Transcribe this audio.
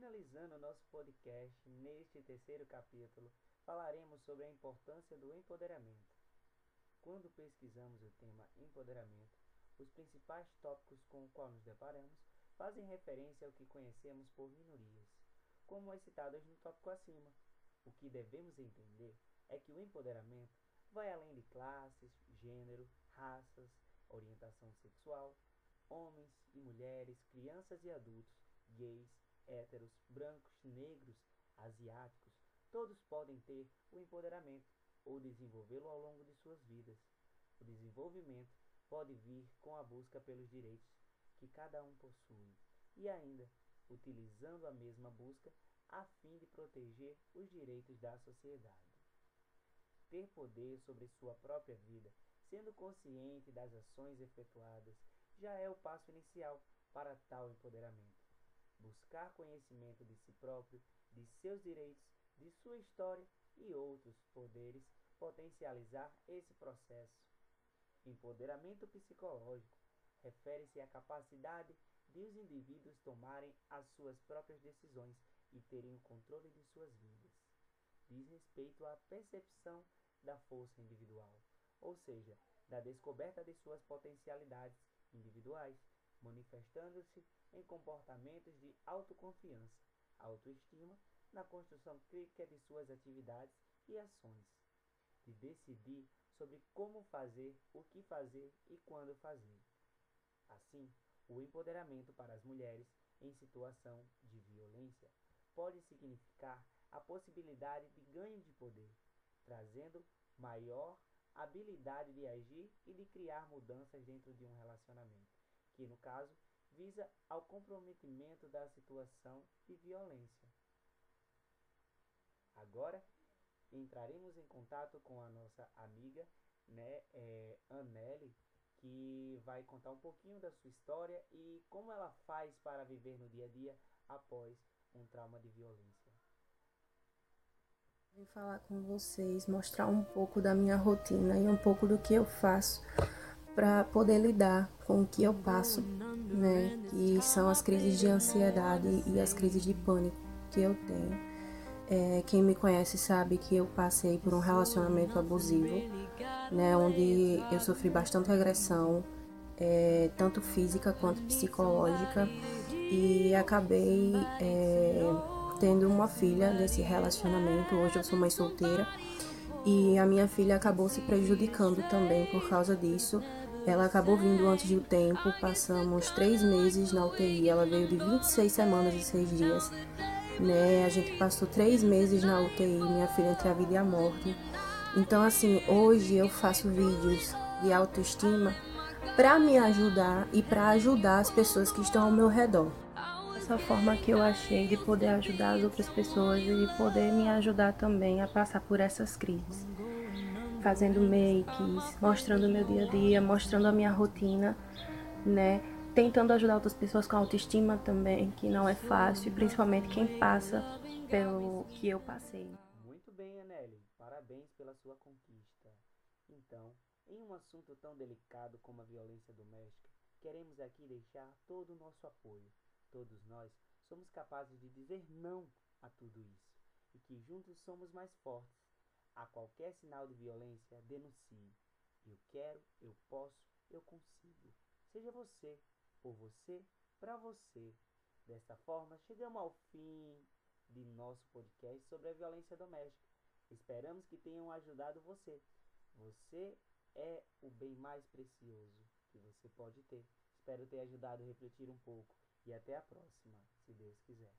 Finalizando o nosso podcast, neste terceiro capítulo, falaremos sobre a importância do empoderamento. Quando pesquisamos o tema empoderamento, os principais tópicos com os quais nos deparamos fazem referência ao que conhecemos por minorias, como as citadas no tópico acima. O que devemos entender é que o empoderamento vai além de classes, gênero, raças, orientação sexual, homens e mulheres, crianças e adultos, gays, héteros, brancos, negros, asiáticos, todos podem ter o empoderamento ou desenvolvê-lo ao longo de suas vidas. O desenvolvimento pode vir com a busca pelos direitos que cada um possui e ainda utilizando a mesma busca a fim de proteger os direitos da sociedade. Ter poder sobre sua própria vida, sendo consciente das ações efetuadas, já é o passo inicial para tal empoderamento. Buscar conhecimento de si próprio, de seus direitos, de sua história e outros poderes potencializar esse processo. Empoderamento psicológico refere-se à capacidade de os indivíduos tomarem as suas próprias decisões e terem o controle de suas vidas. Diz respeito à percepção da força individual, ou seja, da descoberta de suas potencialidades individuais, manifestando-se em comportamentos de autoconfiança, autoestima, na construção crítica de suas atividades e ações, de decidir sobre como fazer, o que fazer e quando fazer. Assim, o empoderamento para as mulheres em situação de violência pode significar a possibilidade de ganho de poder, trazendo maior habilidade de agir e de criar mudanças dentro de um relacionamento, que no caso visa ao comprometimento da situação de violência. Agora entraremos em contato com a nossa amiga, né, é, Anneli, que vai contar um pouquinho da sua história e como ela faz para viver no dia a dia após um trauma de violência. Vim falar com vocês, mostrar um pouco da minha rotina e um pouco do que eu faço para poder lidar com o que eu passo, né? Que são as crises de ansiedade e as crises de pânico que eu tenho. É, quem me conhece sabe que eu passei por um relacionamento abusivo, né? Onde eu sofri bastante agressão, é, tanto física quanto psicológica, e acabei é, tendo uma filha desse relacionamento. Hoje eu sou mãe solteira e a minha filha acabou se prejudicando também por causa disso. Ela acabou vindo antes do tempo, passamos três meses na UTI. Ela veio de 26 semanas e 6 dias. Né? A gente passou três meses na UTI, minha filha entre a vida e a morte. Então, assim, hoje eu faço vídeos de autoestima para me ajudar e para ajudar as pessoas que estão ao meu redor. Essa forma que eu achei de poder ajudar as outras pessoas e de poder me ajudar também a passar por essas crises fazendo makes, mostrando o meu dia a dia, mostrando a minha rotina, né? Tentando ajudar outras pessoas com autoestima também, que não é fácil, e principalmente quem passa pelo que eu passei. Muito bem, Anelli. Parabéns pela sua conquista. Então, em um assunto tão delicado como a violência doméstica, queremos aqui deixar todo o nosso apoio. Todos nós somos capazes de dizer não a tudo isso e que juntos somos mais fortes a qualquer sinal de violência, denuncie. Eu quero, eu posso, eu consigo. Seja você, por você, para você. Desta forma, chegamos ao fim de nosso podcast sobre a violência doméstica. Esperamos que tenham ajudado você. Você é o bem mais precioso que você pode ter. Espero ter ajudado a refletir um pouco e até a próxima, se Deus quiser.